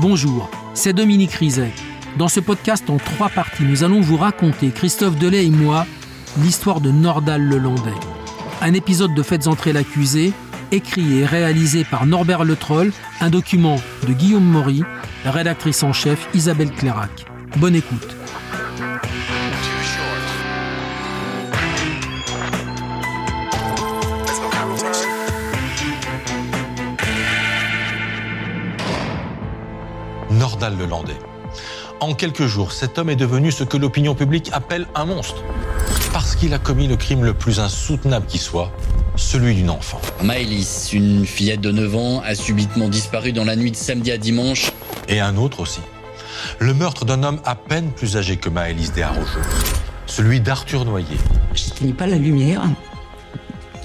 Bonjour, c'est Dominique Rizet. Dans ce podcast en trois parties, nous allons vous raconter, Christophe Delay et moi, l'histoire de Nordal Lelandais. Un épisode de Faites entrer l'accusé, écrit et réalisé par Norbert Le Troll, un document de Guillaume Maury, rédactrice en chef Isabelle Clairac. Bonne écoute. Lelandais. En quelques jours, cet homme est devenu ce que l'opinion publique appelle un monstre. Parce qu'il a commis le crime le plus insoutenable qui soit, celui d'une enfant. Maëlys, une fillette de 9 ans, a subitement disparu dans la nuit de samedi à dimanche. Et un autre aussi. Le meurtre d'un homme à peine plus âgé que Maëlys Desarrojo. Celui d'Arthur Noyer. Je pas la lumière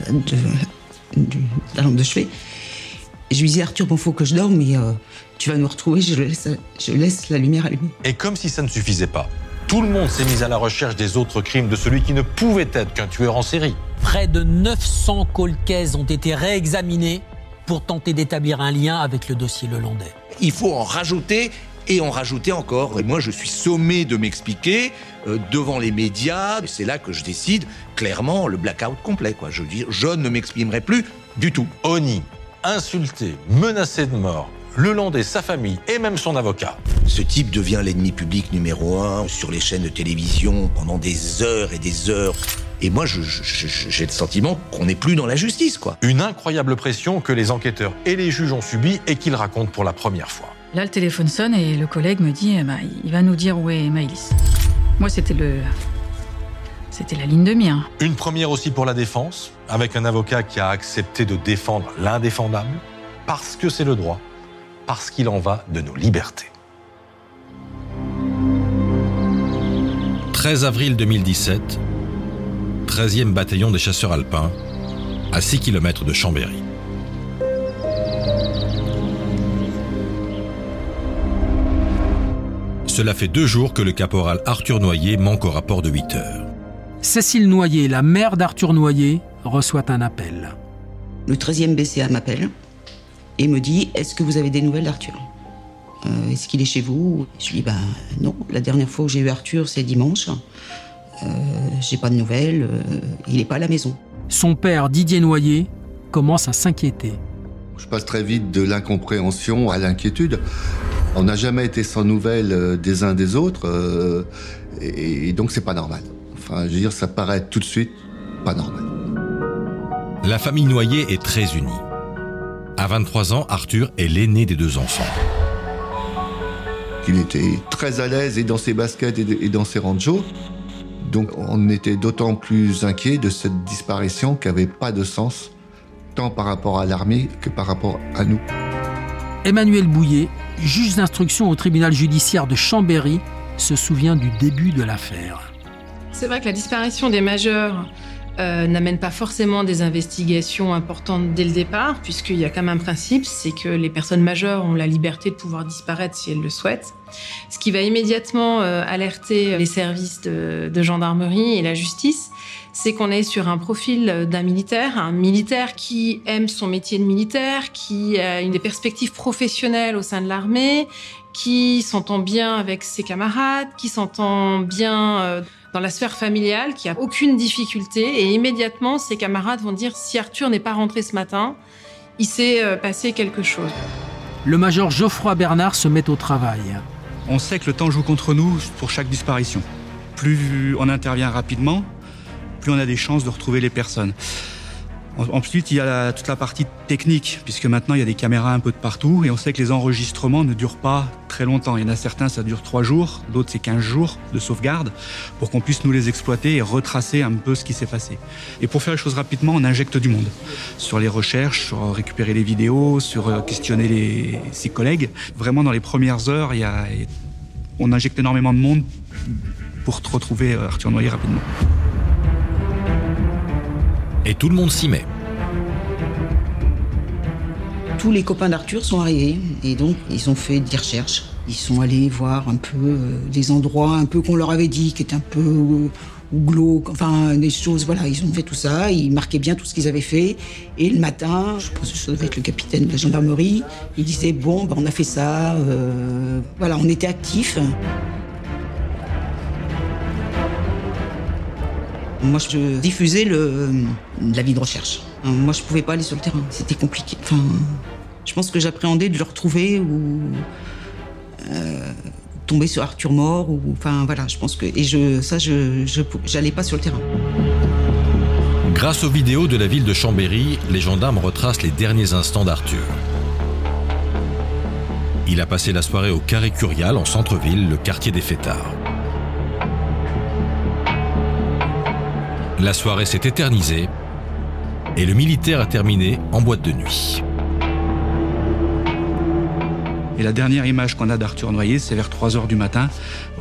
de, la lampe de chevet. Je lui disais, Arthur, bon, faut que je dorme, mais euh, tu vas nous retrouver, je laisse, je laisse la lumière allumée. Et comme si ça ne suffisait pas, tout le monde s'est mis à la recherche des autres crimes de celui qui ne pouvait être qu'un tueur en série. Près de 900 colcaises ont été réexaminées pour tenter d'établir un lien avec le dossier Lelandais. Il faut en rajouter et en rajouter encore. Et moi, je suis sommé de m'expliquer euh, devant les médias. C'est là que je décide clairement le blackout complet. Quoi. Je veux dire, je ne m'exprimerai plus du tout. Oni, insulté, menacé de mort, le Landais, sa famille et même son avocat. Ce type devient l'ennemi public numéro un sur les chaînes de télévision pendant des heures et des heures. Et moi, j'ai le sentiment qu'on n'est plus dans la justice, quoi. Une incroyable pression que les enquêteurs et les juges ont subie et qu'ils racontent pour la première fois. Là, le téléphone sonne et le collègue me dit eh ben, il va nous dire où est Maëlys. Moi, c'était le. C'était la ligne de mire. Une première aussi pour la défense, avec un avocat qui a accepté de défendre l'indéfendable, parce que c'est le droit, parce qu'il en va de nos libertés. 13 avril 2017, 13e bataillon des chasseurs alpins, à 6 km de Chambéry. Cela fait deux jours que le caporal Arthur Noyer manque au rapport de 8 heures. Cécile Noyer, la mère d'Arthur Noyer, reçoit un appel. Le 13e BCA m'appelle et me dit Est-ce que vous avez des nouvelles d'Arthur euh, Est-ce qu'il est chez vous? Je lui dis Ben non, la dernière fois que j'ai eu Arthur, c'est dimanche. Euh, j'ai pas de nouvelles, euh, il n'est pas à la maison. Son père, Didier Noyer, commence à s'inquiéter. Je passe très vite de l'incompréhension à l'inquiétude. On n'a jamais été sans nouvelles euh, des uns des autres, euh, et, donc c'est pas normal. Enfin, je veux dire, ça paraît tout de suite pas normal. La famille Noyer est très unie. À 23 ans, Arthur est l'aîné des deux enfants. Il était très à l'aise et dans ses baskets et dans ses ranchos. Donc on était d'autant plus inquiet de cette disparition qui n'avait pas de sens, tant par rapport à l'armée que par rapport à nous. Emmanuel Bouillet, juge d'instruction au tribunal judiciaire de Chambéry, se souvient du début de l'affaire. C'est vrai que la disparition des majeurs euh, n'amène pas forcément des investigations importantes dès le départ, puisqu'il y a quand même un principe, c'est que les personnes majeures ont la liberté de pouvoir disparaître si elles le souhaitent. Ce qui va immédiatement euh, alerter les services de, de gendarmerie et la justice, c'est qu'on est sur un profil d'un militaire, un militaire qui aime son métier de militaire, qui a une des perspectives professionnelles au sein de l'armée, qui s'entend bien avec ses camarades, qui s'entend bien euh, dans la sphère familiale, qui a aucune difficulté. Et immédiatement, ses camarades vont dire si Arthur n'est pas rentré ce matin, il s'est euh, passé quelque chose. Le major Geoffroy Bernard se met au travail. On sait que le temps joue contre nous pour chaque disparition. Plus on intervient rapidement, plus on a des chances de retrouver les personnes. Ensuite, il y a toute la partie technique, puisque maintenant il y a des caméras un peu de partout, et on sait que les enregistrements ne durent pas très longtemps. Il y en a certains, ça dure 3 jours, d'autres c'est 15 jours de sauvegarde, pour qu'on puisse nous les exploiter et retracer un peu ce qui s'est passé. Et pour faire les choses rapidement, on injecte du monde sur les recherches, sur récupérer les vidéos, sur euh, questionner ses collègues. Vraiment, dans les premières heures, on injecte énormément de monde pour retrouver euh, Arthur Noyer rapidement. Et tout le monde s'y met. Tous les copains d'Arthur sont arrivés et donc ils ont fait des recherches. Ils sont allés voir un peu euh, des endroits un peu qu'on leur avait dit qui étaient un peu euh, glauques, enfin des choses, voilà, ils ont fait tout ça, ils marquaient bien tout ce qu'ils avaient fait. Et le matin, je pense que ça devait être le capitaine de la gendarmerie, il disait, bon, ben, on a fait ça, euh, voilà, on était actifs. Moi, je diffusais la vie de recherche. Moi, je pouvais pas aller sur le terrain. C'était compliqué. Enfin, je pense que j'appréhendais de le retrouver ou euh, tomber sur Arthur mort. Ou, enfin, voilà, je pense que. Et ça, je n'allais pas sur le terrain. Grâce aux vidéos de la ville de Chambéry, les gendarmes retracent les derniers instants d'Arthur. Il a passé la soirée au Carré Curial, en centre-ville, le quartier des Fêtards. La soirée s'est éternisée et le militaire a terminé en boîte de nuit. Et la dernière image qu'on a d'Arthur Noyer, c'est vers 3 heures du matin,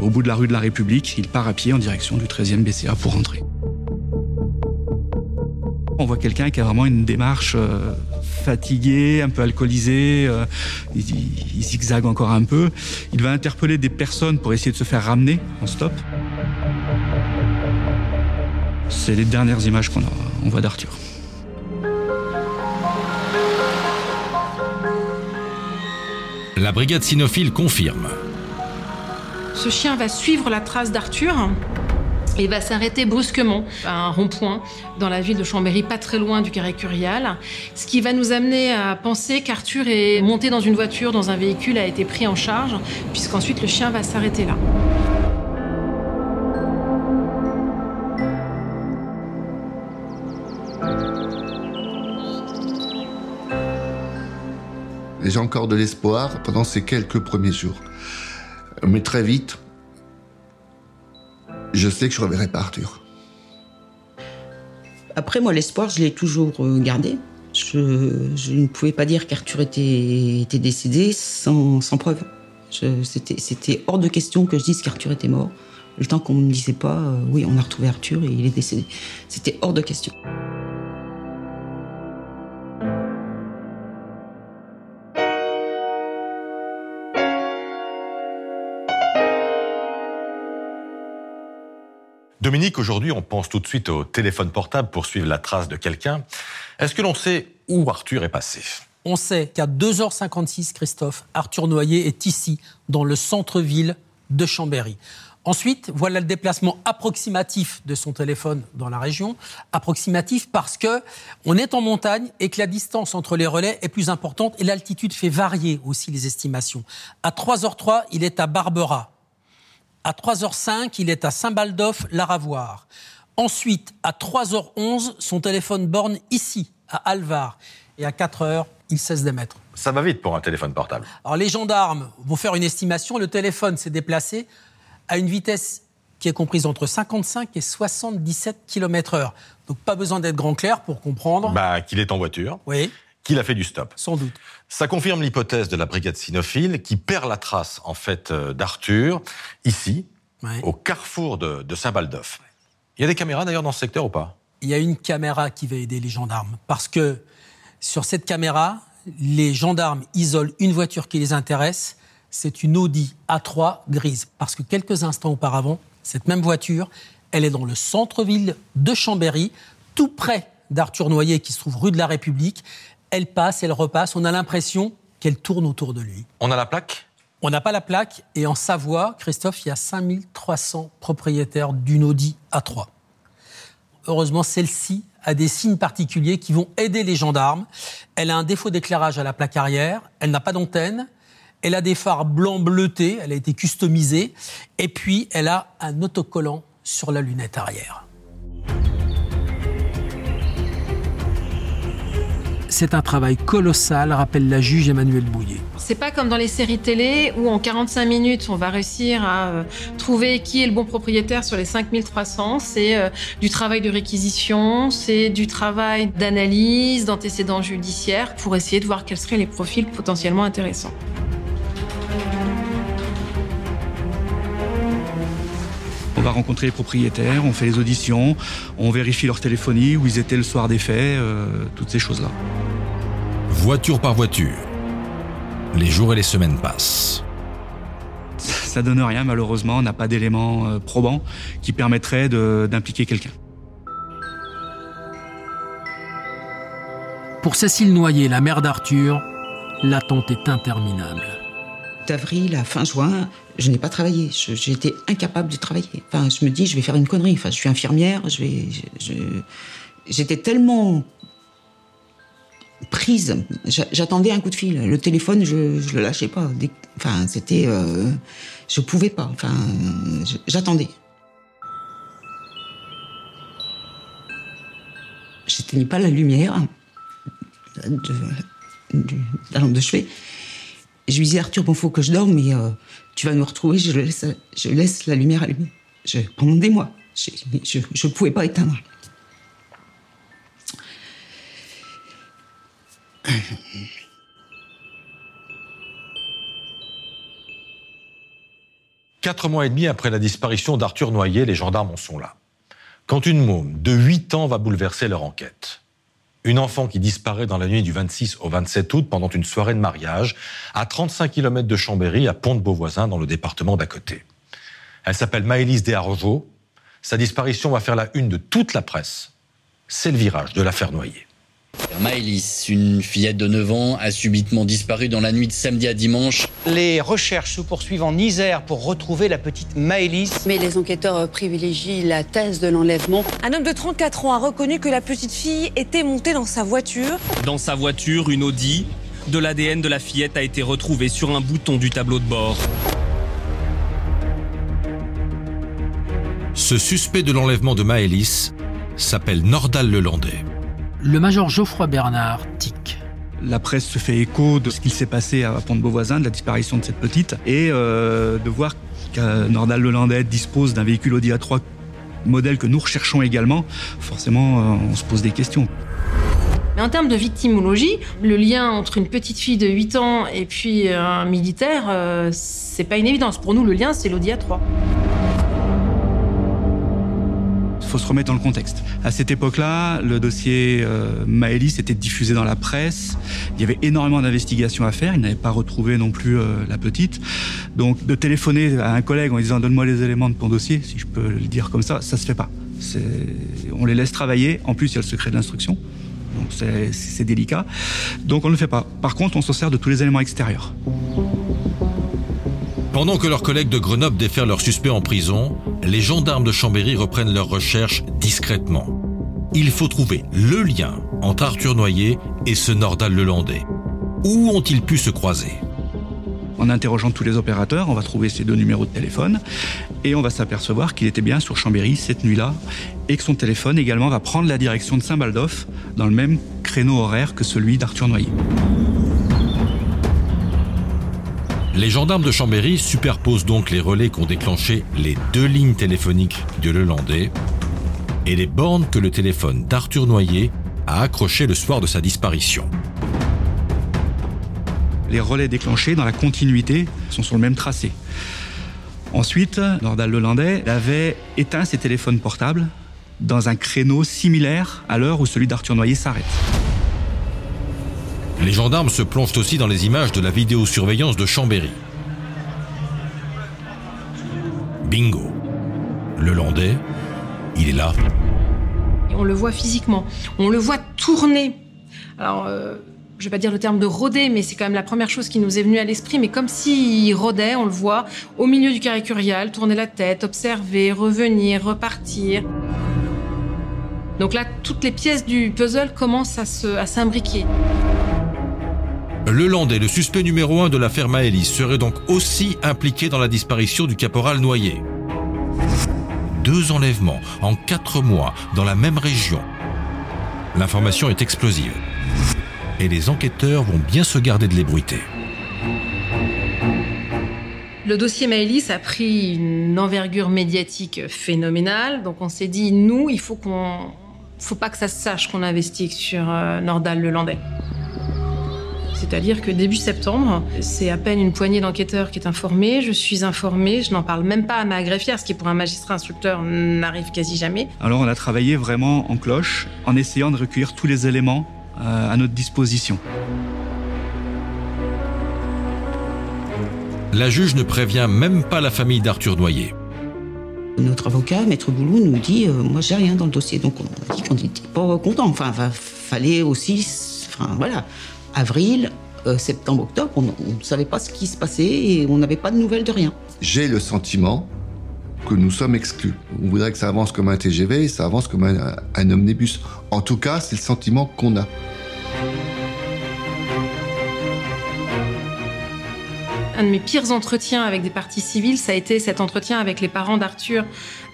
au bout de la rue de la République. Il part à pied en direction du 13e BCA pour rentrer. On voit quelqu'un qui a vraiment une démarche euh, fatiguée, un peu alcoolisée, euh, il, il zigzague encore un peu. Il va interpeller des personnes pour essayer de se faire ramener en stop. C'est les dernières images qu'on on voit d'Arthur. La brigade cynophile confirme. Ce chien va suivre la trace d'Arthur et va s'arrêter brusquement à un rond-point dans la ville de Chambéry, pas très loin du carré Curial, ce qui va nous amener à penser qu'Arthur est monté dans une voiture, dans un véhicule, a été pris en charge, puisqu'ensuite le chien va s'arrêter là. J'ai encore de l'espoir pendant ces quelques premiers jours. Mais très vite, je sais que je reverrai pas Arthur. Après, moi, l'espoir, je l'ai toujours euh, gardé. Je, ne pouvais pas dire qu'Arthur était, décédé sans, sans preuve. C'était hors de question que je dise qu'Arthur était mort. Le temps qu'on ne me disait pas, euh, oui, on a retrouvé Arthur et il est décédé. C'était hors de question. Dominique, aujourd'hui, on pense tout de suite au téléphone portable pour suivre la trace de quelqu'un. Est-ce que l'on sait où Arthur est passé? On sait qu'à 2h56, Christophe, Arthur Noyer est ici, dans le centre-ville de Chambéry. Ensuite, voilà le déplacement approximatif de son téléphone dans la région. Approximatif parce que on est en montagne et que la distance entre les relais est plus importante et l'altitude fait varier aussi les estimations. À 3h03, il est à Barbera. À 3h05, il est à Saint-Baldoff, Laravoir. Ensuite, à 3h11, son téléphone borne ici, à Alvar. Et à 4h, il cesse d'émettre. Ça va vite pour un téléphone portable. Alors les gendarmes vont faire une estimation. Le téléphone s'est déplacé à une vitesse qui est comprise entre 55 et 77 km/h. Donc pas besoin d'être grand clair pour comprendre. Bah, qu'il est en voiture. Oui qu'il a fait du stop. Sans doute. Ça confirme l'hypothèse de la brigade cynophile qui perd la trace en fait euh, d'Arthur ici, au carrefour de, Saint-Baldoff. Il y a des caméras d'ailleurs dans ce secteur ou pas? Il y a une caméra qui va aider les gendarmes parce que sur cette caméra, les gendarmes isolent une voiture qui les intéresse. C'est une Audi A3 grise parce que quelques instants auparavant, cette même voiture, elle est dans le centre-ville de Chambéry, tout près d'Arthur Noyer qui se trouve rue de la République elle passe, elle repasse. On a l'impression qu'elle tourne autour de lui. On a la plaque? On n'a pas la plaque. Et en Savoie, Christophe, il y a 5300 propriétaires d'une Audi A3. Heureusement, celle-ci a des signes particuliers qui vont aider les gendarmes. Elle a un défaut d'éclairage à la plaque arrière. Elle n'a pas d'antenne. Elle a des phares blancs bleutés. Elle a été customisée. Et puis, elle a un autocollant sur la lunette arrière. C'est un travail colossal, rappelle la juge Emmanuelle Bouillet. C'est pas comme dans les séries télé où en 45 minutes on va réussir à euh, trouver qui est le bon propriétaire sur les 5300. C'est euh, du travail de réquisition, c'est du travail d'analyse, d'antécédents judiciaires pour essayer de voir quels seraient les profils potentiellement intéressants. On va rencontrer les propriétaires, on fait les auditions, on vérifie leur téléphonie, où ils étaient le soir des faits, euh, toutes ces choses-là. Voiture par voiture, les jours et les semaines passent. Ça donne rien, malheureusement. On n'a pas d'éléments euh, probants qui permettraient d'impliquer quelqu'un. Pour Cécile Noyer, la mère d'Arthur, l'attente est interminable. D'avril à fin juin, je n'ai pas travaillé. J'étais incapable de travailler. Enfin, je me dis, je vais faire une connerie. Enfin, je suis infirmière. Je vais, j'étais tellement prise. J'attendais un coup de fil. Le téléphone, je, ne le lâchais pas. Enfin, c'était, euh, je pouvais pas. Enfin, j'attendais. J'éteignais pas la lumière de, la lampe de chevet. Je lui disais Arthur, bon, faut que je dorme, mais euh, tu vas nous retrouver. Je laisse, la lumière allumée. Je, pendant des mois, je, je, pouvais pas éteindre. Quatre mois et demi après la disparition d'Arthur Noyer, les gendarmes en sont là. Quand une môme de 8 ans va bouleverser leur enquête. Une enfant qui disparaît dans la nuit du 26 au 27 août pendant une soirée de mariage à 35 km de Chambéry, à Pont-de-Beauvoisin, dans le département d'à côté. Elle s'appelle Maëlys Desargeaux. Sa disparition va faire la une de toute la presse. C'est le virage de l'affaire Noyer. Maëlys, une fillette de 9 ans, a subitement disparu dans la nuit de samedi à dimanche. Les recherches se poursuivent en Isère pour retrouver la petite Maëlys. Mais les enquêteurs privilégient la thèse de l'enlèvement. Un homme de 34 ans a reconnu que la petite fille était montée dans sa voiture. Dans sa voiture, une Audi. De l'ADN de la fillette a été retrouvé sur un bouton du tableau de bord. Ce suspect de l'enlèvement de Maëlys s'appelle Nordal Lelandais le major Geoffroy Bernard tic. La presse se fait écho de ce qu'il s'est passé à Pont-de-Beauvoisin, de la disparition de cette petite, et euh, de voir que Nordal Lelandais dispose d'un véhicule Audi A3 modèle que nous recherchons également, forcément, euh, on se pose des questions. Mais en termes de victimologie, le lien entre une petite fille de 8 ans et puis un militaire, euh, c'est pas une évidence. Pour nous, le lien, c'est l'Audi A3 faut se remettre dans le contexte. À cette époque-là, le dossier euh, Maëlys était diffusé dans la presse. Il y avait énormément d'investigations à faire. Il n'avait pas retrouvé non plus euh, la petite. Donc, de téléphoner à un collègue en disant donne-moi les éléments de ton dossier, si je peux le dire comme ça, ça se fait pas. On les laisse travailler. En plus, il y a le secret de l'instruction. Donc c'est délicat. Donc on ne le fait pas. Par contre, on se sert de tous les éléments extérieurs. Pendant que leurs collègues de Grenoble défèrent leurs suspects en prison, les gendarmes de Chambéry reprennent leurs recherches discrètement. Il faut trouver le lien entre Arthur Noyer et ce Nordal Lelandais. Où ont-ils pu se croiser? En interrogeant tous les opérateurs, on va trouver ces deux numéros de téléphone et on va s'apercevoir qu'il était bien sur Chambéry cette nuit-là et que son téléphone également va prendre la direction de Saint-Baldoff dans le même créneau horaire que celui d'Arthur Noyer. Les gendarmes de Chambéry superposent donc les relais qu'ont déclenché les deux lignes téléphoniques de Lelandais et les bornes que le téléphone d'Arthur Noyer a accrochées le soir de sa disparition. Les relais déclenchés dans la continuité sont sur le même tracé. Ensuite, Nordal Lelandais avait éteint ses téléphones portables dans un créneau similaire à l'heure où celui d'Arthur Noyer s'arrête. Les gendarmes se plongent aussi dans les images de la vidéosurveillance de Chambéry. Bingo. Le Landais, il est là. on le voit physiquement. On le voit tourner. Alors, euh, je vais pas dire le terme de rôder, mais c'est quand même la première chose qui nous est venue à l'esprit. Mais comme s'il rôdait, on le voit au milieu du carré curial, tourner la tête, observer, revenir, repartir. Donc là, toutes les pièces du puzzle commencent à s'imbriquer. Le Landais, le suspect numéro un de l'affaire Maëlys, serait donc aussi impliqué dans la disparition du caporal Noyer. Deux enlèvements en quatre mois dans la même région. L'information est explosive. Et les enquêteurs vont bien se garder de l'ébruiter. Le dossier Maëlys a pris une envergure médiatique phénoménale. Donc on s'est dit, nous, il faut qu'on, faut pas que ça se sache qu'on investigue sur euh, Nordal le Landais. C'est-à-dire que début septembre, c'est à peine une poignée d'enquêteurs qui est informée, je suis informée, je n'en parle même pas à ma greffière, ce qui pour un magistrat instructeur n'arrive quasi jamais. Alors on a travaillé vraiment en cloche, en essayant de recueillir tous les éléments euh, à notre disposition. La juge ne prévient même pas la famille d'Arthur Noyer. Notre avocat, Maître Boulou, nous dit euh, Moi, j'ai rien dans le dossier. Donc, on a dit qu'on n'était pas content. Enfin, va- fallait aussi. Enfin, voilà. Avril, euh, septembre, octobre, on ne savait pas ce qui se passait et on n'avait pas de nouvelles de rien. J'ai le sentiment que nous sommes exclus. On voudrait que ça avance comme un TGV et ça avance comme un, un omnibus. En tout cas, c'est le sentiment qu'on a. Un de mes pires entretiens avec des parties civiles, ça a été cet entretien avec les parents d'Arthur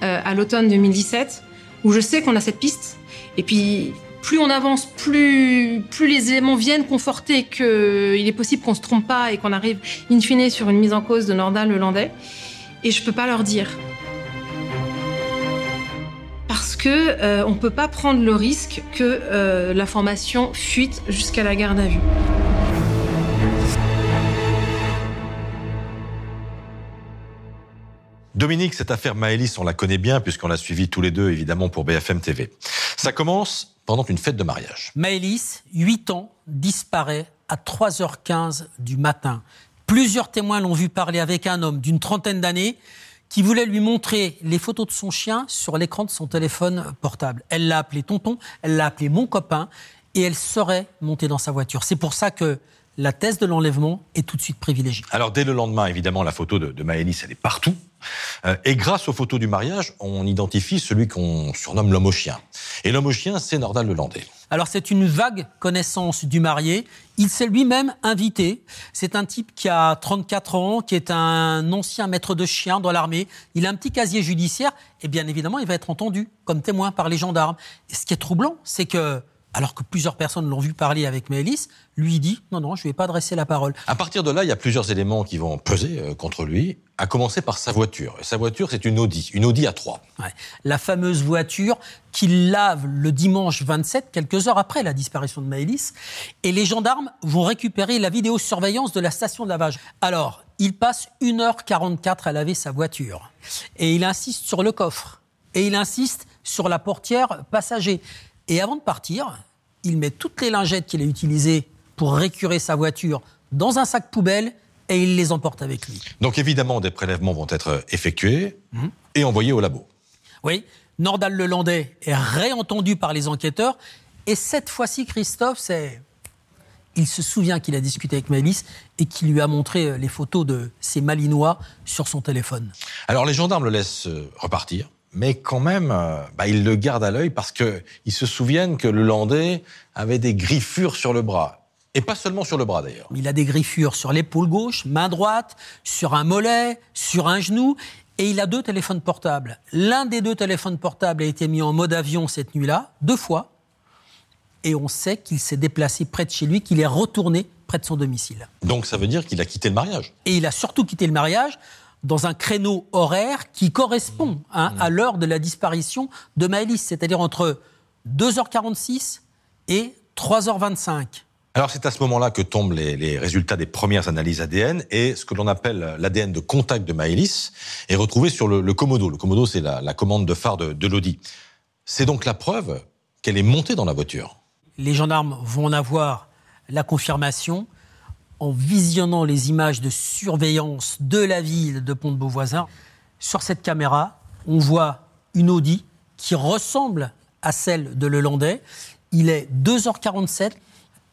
euh, à l'automne 2017, où je sais qu'on a cette piste. Et puis, plus on avance, plus, les éléments viennent conforter qu'il est possible qu'on se trompe pas et qu'on arrive in fine sur une mise en cause de Nordal le Landais. Et je peux pas leur dire. Parce que euh, on peut pas prendre le risque que euh, l'information fuite jusqu'à la garde à vue. Dominique, cette affaire Maëlys, on la connaît bien puisqu'on l'a suivie tous les deux évidemment pour BFM TV. Ça commence pendant une fête de mariage. Maëlys, 8 ans, disparaît à 3h15 du matin. Plusieurs témoins l'ont vu parler avec un homme d'une trentaine d'années qui voulait lui montrer les photos de son chien sur l'écran de son téléphone portable. Elle l'a appelé tonton, elle l'a appelé mon copain et elle serait montée dans sa voiture. C'est pour ça que la thèse de l'enlèvement est tout de suite privilégiée. Alors dès le lendemain, évidemment, la photo de, de Maëlys, elle est partout. Euh, et grâce aux photos du mariage, on identifie celui qu'on surnomme l'homme au chien. Et l'homme au chien, c'est Nordal Lelandais. Alors c'est une vague connaissance du marié. Il s'est lui-même invité. C'est un type qui a 34 ans, qui est un ancien maître de chien dans l'armée. Il a un petit casier judiciaire et bien évidemment il va être entendu comme témoin par les gendarmes. Et ce qui est troublant, c'est que alors que plusieurs personnes l'ont vu parler avec Maëlys, lui dit non non je ne vais pas adresser la parole. À partir de là, il y a plusieurs éléments qui vont peser euh, contre lui, à commencer par sa voiture. Et sa voiture, c'est une Audi, une Audi A3. Ouais. La fameuse voiture qu'il lave le dimanche 27, quelques heures après la disparition de Maëlys. Et les gendarmes vont récupérer la vidéosurveillance de la station de lavage. Alors, il passe 1h44 à laver sa voiture. Et il insiste sur le coffre. Et il insiste sur la portière passager. Et avant de partir, il met toutes les lingettes qu'il a utilisées pour récurer sa voiture dans un sac poubelle et il les emporte avec lui. Donc évidemment, des prélèvements vont être effectués et envoyés au labo. Oui, Nordal Lelandais est réentendu par les enquêteurs. Et cette fois-ci, Christophe, c'est. Il se souvient qu'il a discuté avec Maëlys et qu'il lui a montré euh, les photos de ces Malinois sur son téléphone. Alors les gendarmes le laissent euh, repartir, mais quand même, euh, bah, ils le gardent à l'œil parce qu'ils se souviennent que le Landais avait des griffures sur le bras. Et pas seulement sur le bras d'ailleurs. Il a des griffures sur l'épaule gauche, main droite, sur un mollet, sur un genou. Et il a deux téléphones portables. L'un des deux téléphones portables a été mis en mode avion cette nuit-là, deux fois. Et on sait qu'il s'est déplacé près de chez lui, qu'il est retourné près de son domicile. Donc ça veut dire qu'il a quitté le mariage. Et il a surtout quitté le mariage dans un créneau horaire qui correspond hein, à l'heure de la disparition de Maëlys, c'est-à-dire entre 2h46 et 3h25. Alors c'est à ce moment-là que tombent les, les résultats des premières analyses ADN et ce que l'on appelle l'ADN de contact de Maëlys est retrouvé sur le, le Komodo. Le Komodo, c'est la, la commande de phare de, de l'Audi. C'est donc la preuve qu'elle est montée dans la voiture. Les gendarmes vont en avoir la confirmation en visionnant les images de surveillance de la ville de Pont-de-Beauvoisin. Sur cette caméra, on voit une Audi qui ressemble à celle de Lelandais. Il est 2h47.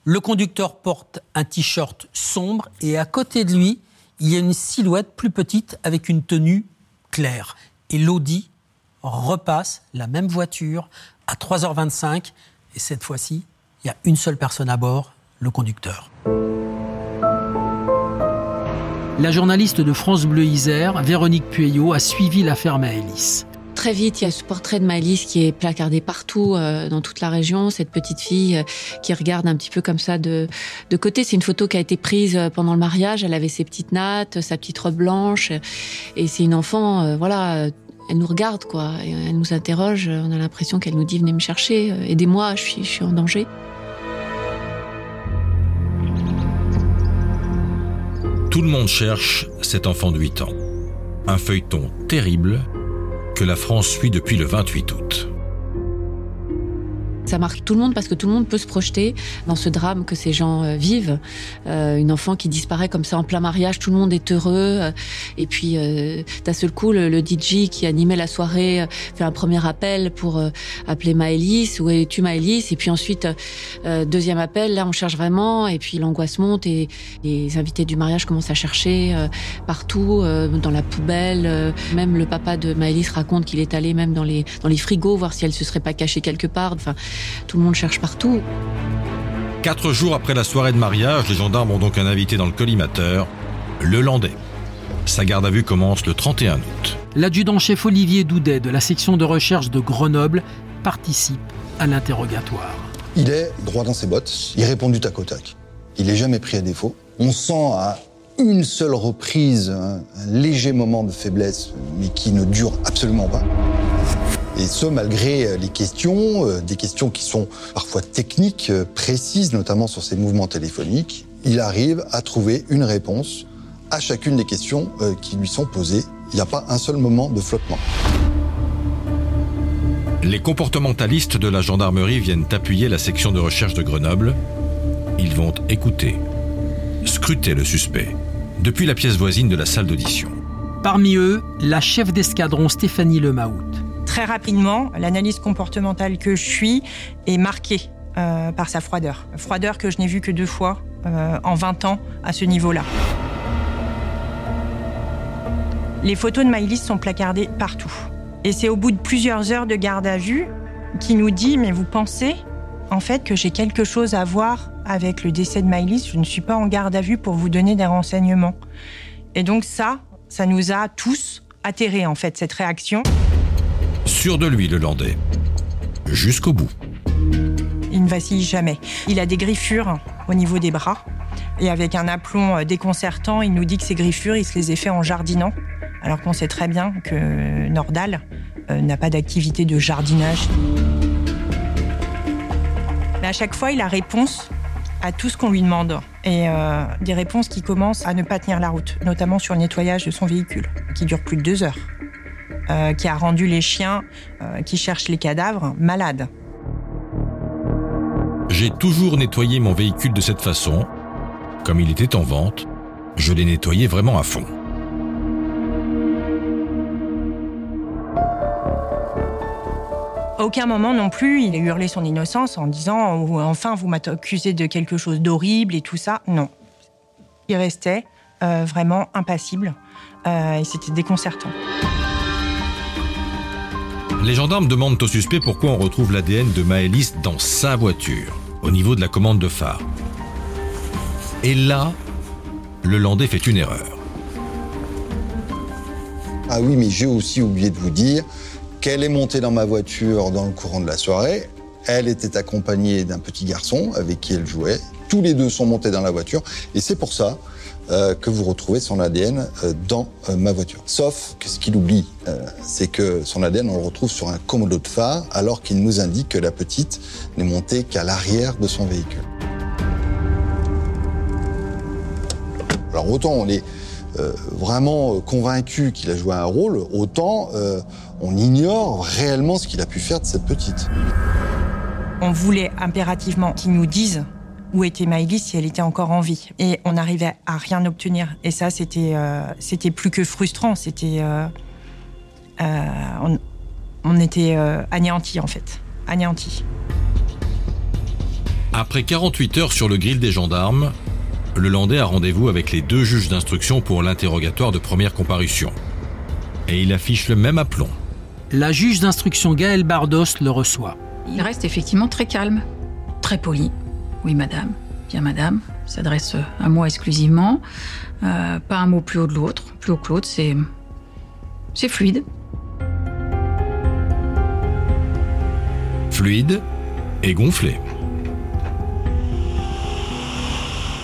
Le conducteur porte un t-shirt sombre et à côté de lui, il y a une silhouette plus petite avec une tenue claire. Et l'Audi repasse la même voiture à 3h25 et cette fois-ci, il y a une seule personne à bord, le conducteur. La journaliste de France Bleu Isère, Véronique Pueyo, a suivi l'affaire Maëlys. Très vite, il y a ce portrait de Maëlys qui est placardé partout euh, dans toute la région. Cette petite fille euh, qui regarde un petit peu comme ça de, de côté. C'est une photo qui a été prise euh, pendant le mariage. Elle avait ses petites nattes, sa petite robe blanche. Et c'est une enfant, voilà, elle nous regarde, quoi. Elle nous interroge. On a l'impression qu'elle nous dit venez me chercher, aidez-moi, je suis en danger. Tout le monde cherche cet enfant de 8 ans. Un feuilleton terrible que la France suit depuis le 28 août. Ça marque tout le monde parce que tout le monde peut se projeter dans ce drame que ces gens euh, vivent. Euh, une enfant qui disparaît comme ça en plein mariage, tout le monde est heureux. euh, et puis, euh, d'un seul coup, le, le DJ qui animait la soirée euh, fait un premier appel pour appeler Maëlys. Où es-tu Maëlys? Et puis ensuite, deuxième appel, là on cherche vraiment. Et puis l'angoisse monte et les invités du mariage commencent à chercher partout, dans la poubelle. même le papa de Maëlys raconte qu'il est allé même dans les, dans les frigos voir si elle se serait pas cachée quelque part. Tout le monde cherche partout. Quatre jours après la soirée de mariage, les gendarmes ont donc un invité dans le collimateur, le Landais. Sa garde à vue commence le 31 août. L'adjudant-chef Olivier Doudet de la section de recherche de Grenoble participe à l'interrogatoire. Il est droit dans ses bottes, il répond du tac au tac. Il est jamais pris à défaut. On sent à une seule reprise un, un léger moment de faiblesse, mais qui ne dure absolument pas. Et ce, malgré euh, les questions, euh, des questions qui sont parfois techniques, euh, précises, notamment sur ses mouvements téléphoniques, il arrive à trouver une réponse à chacune des questions euh, qui lui sont posées. Il n'y a pas un seul moment de flottement. Les comportementalistes de la gendarmerie viennent appuyer la section de recherche de Grenoble. Ils vont écouter, scruter le suspect depuis la pièce voisine de la salle d'audition. Parmi eux, la chef d'escadron Stéphanie Lemaout. Très rapidement, l'analyse comportementale que je suis est marquée euh, par sa froideur. Froideur que je n'ai vue que deux fois euh, en 20 ans à ce niveau-là. Les photos de Maïlis sont placardées partout. Et c'est au bout de plusieurs heures de garde à vue qui nous dit Mais vous pensez en fait que j'ai quelque chose à voir avec le décès de Maïlis Je ne suis pas en garde à vue pour vous donner des renseignements. Et donc, ça, ça nous a tous atterrés en fait, cette réaction. Sûr de lui, le Landais. Jusqu'au bout. Il ne vacille jamais. Il a des griffures au niveau des bras. Et avec un aplomb euh, déconcertant, il nous dit que ces griffures, il se les a fait en jardinant. Alors qu'on sait très bien que Nordal euh, n'a pas d'activité de jardinage. Mais à chaque fois, il a réponse à tout ce qu'on lui demande. Et euh, des réponses qui commencent à ne pas tenir la route, notamment sur le nettoyage de son véhicule, qui dure plus de deux heures. Euh, qui a rendu les chiens euh, qui cherchent les cadavres malades. J'ai toujours nettoyé mon véhicule de cette façon. Comme il était en vente, je l'ai nettoyé vraiment à fond. À aucun moment non plus, il a hurlé son innocence en disant oh, Enfin, vous m'accusez de quelque chose d'horrible et tout ça. Non. Il restait euh, vraiment impassible euh, et c'était déconcertant. Les gendarmes demandent au suspect pourquoi on retrouve l'ADN de Maëlys dans sa voiture, au niveau de la commande de phare. Et là, le Landais fait une erreur. Ah oui, mais j'ai aussi oublié de vous dire qu'elle est montée dans ma voiture dans le courant de la soirée. Elle était accompagnée d'un petit garçon avec qui elle jouait. Tous les deux sont montés dans la voiture. Et c'est pour ça euh, que vous retrouvez son ADN euh, dans euh, ma voiture. Sauf que ce qu'il oublie, c'est que son ADN, on le retrouve sur un commodo de phare, alors qu'il nous indique que la petite n'est montée qu'à l'arrière de son véhicule. Alors autant on est vraiment convaincu qu'il a joué un rôle, autant on ignore réellement ce qu'il a pu faire de cette petite. On voulait impérativement qu'ils nous disent où était Maïlis si elle était encore en vie. Et on n'arrivait à rien obtenir. Et ça, c'était euh, c'était plus que frustrant. C'était. euh, euh, on, on était euh, anéantis, en fait. Anéantis. Après 48 heures sur le grill des gendarmes, le Landais a rendez-vous avec les deux juges d'instruction pour l'interrogatoire de première comparution. Et il affiche le même aplomb. La juge d'instruction Gaëlle Bardos le reçoit. Il reste effectivement très calme, très poli. Oui, madame. Bien, madame. S'adresse à moi exclusivement. Euh, pas un mot plus haut de l'autre. Plus haut que l'autre, c'est. C'est fluide. Fluide et gonflé.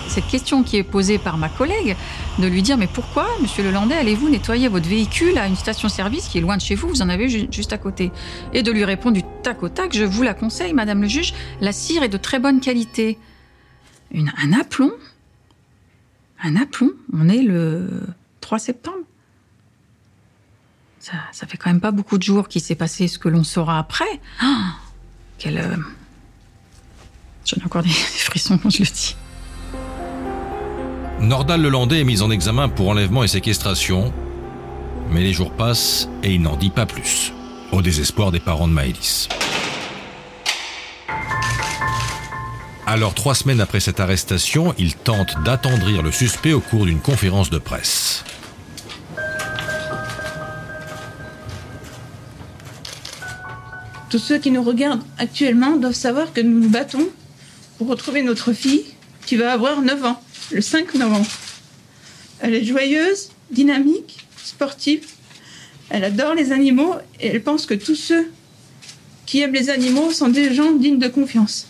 Cette question qui est posée par ma collègue, de lui dire Mais pourquoi, monsieur Lelandais, allez-vous nettoyer votre véhicule à une station-service qui est loin de chez vous? Vous en avez ju- juste à côté. Et de lui répondre du tac au tac Je vous la conseille, madame le juge, la cire est de très bonne qualité. Un aplomb? Un aplomb? On est le 3 septembre? Ça, fait quand même pas beaucoup de jours qu'il s'est passé ce que l'on saura après. Ah, quelle, euh, J'en ai encore des frissons quand je le dis. Nordal Lelandais est mis en examen pour enlèvement et séquestration, mais les jours passent et il n'en dit pas plus, au désespoir des parents de Maëlys. Alors, trois semaines après cette arrestation, il tente d'attendrir le suspect au cours d'une conférence de presse. Tous ceux qui nous regardent actuellement doivent savoir que nous nous battons pour retrouver notre fille qui va avoir 9 ans, le 5 novembre. Elle est joyeuse, dynamique, sportive. Elle adore les animaux et elle pense que tous ceux qui aiment les animaux sont des gens dignes de confiance.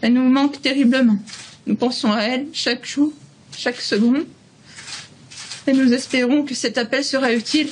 Elle nous manque terriblement. Nous pensons à elle chaque jour, chaque seconde. Et nous espérons que cet appel sera utile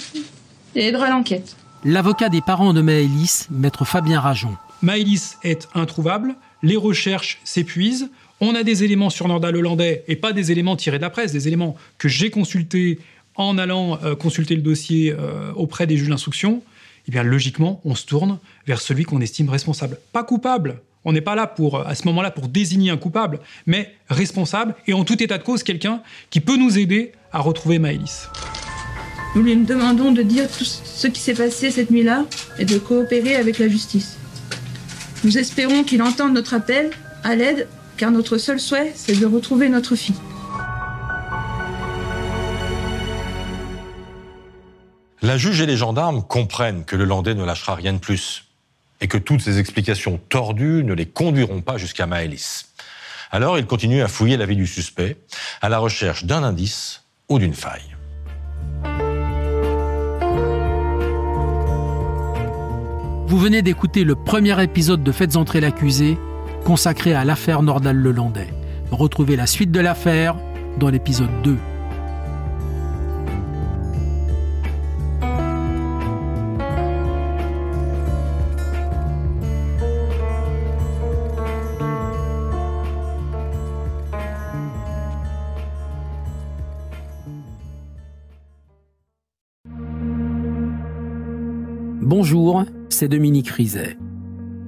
et aidera l'enquête. L'avocat des parents de Maëlys, maître Fabien Rajon. Maëlys est introuvable, les recherches s'épuisent, on a des éléments sur Nordal Hollandais et pas des éléments tirés de la presse, des éléments que j'ai consultés en allant euh, consulter le dossier euh, auprès des juges d'instruction. Eh bien, logiquement, on se tourne vers celui qu'on estime responsable. Pas coupable, on n'est pas là pour, à ce moment-là pour désigner un coupable, mais responsable et en tout état de cause quelqu'un qui peut nous aider à retrouver Maëlys. Nous lui demandons de dire tout ce qui s'est passé cette nuit-là et de coopérer avec la justice. Nous espérons qu'il entende notre appel à l'aide, car notre seul souhait, c'est de retrouver notre fille. La juge et les gendarmes comprennent que le Landais ne lâchera rien de plus et que toutes ces explications tordues ne les conduiront pas jusqu'à Maëlys. Alors ils continuent à fouiller la vie du suspect à la recherche d'un indice ou d'une faille. Vous venez d'écouter le premier épisode de Faites entrer l'accusé, consacré à l'affaire Nordal-Lelandais. Retrouvez la suite de l'affaire dans l'épisode 2. Bonjour, c'est Dominique Rizet.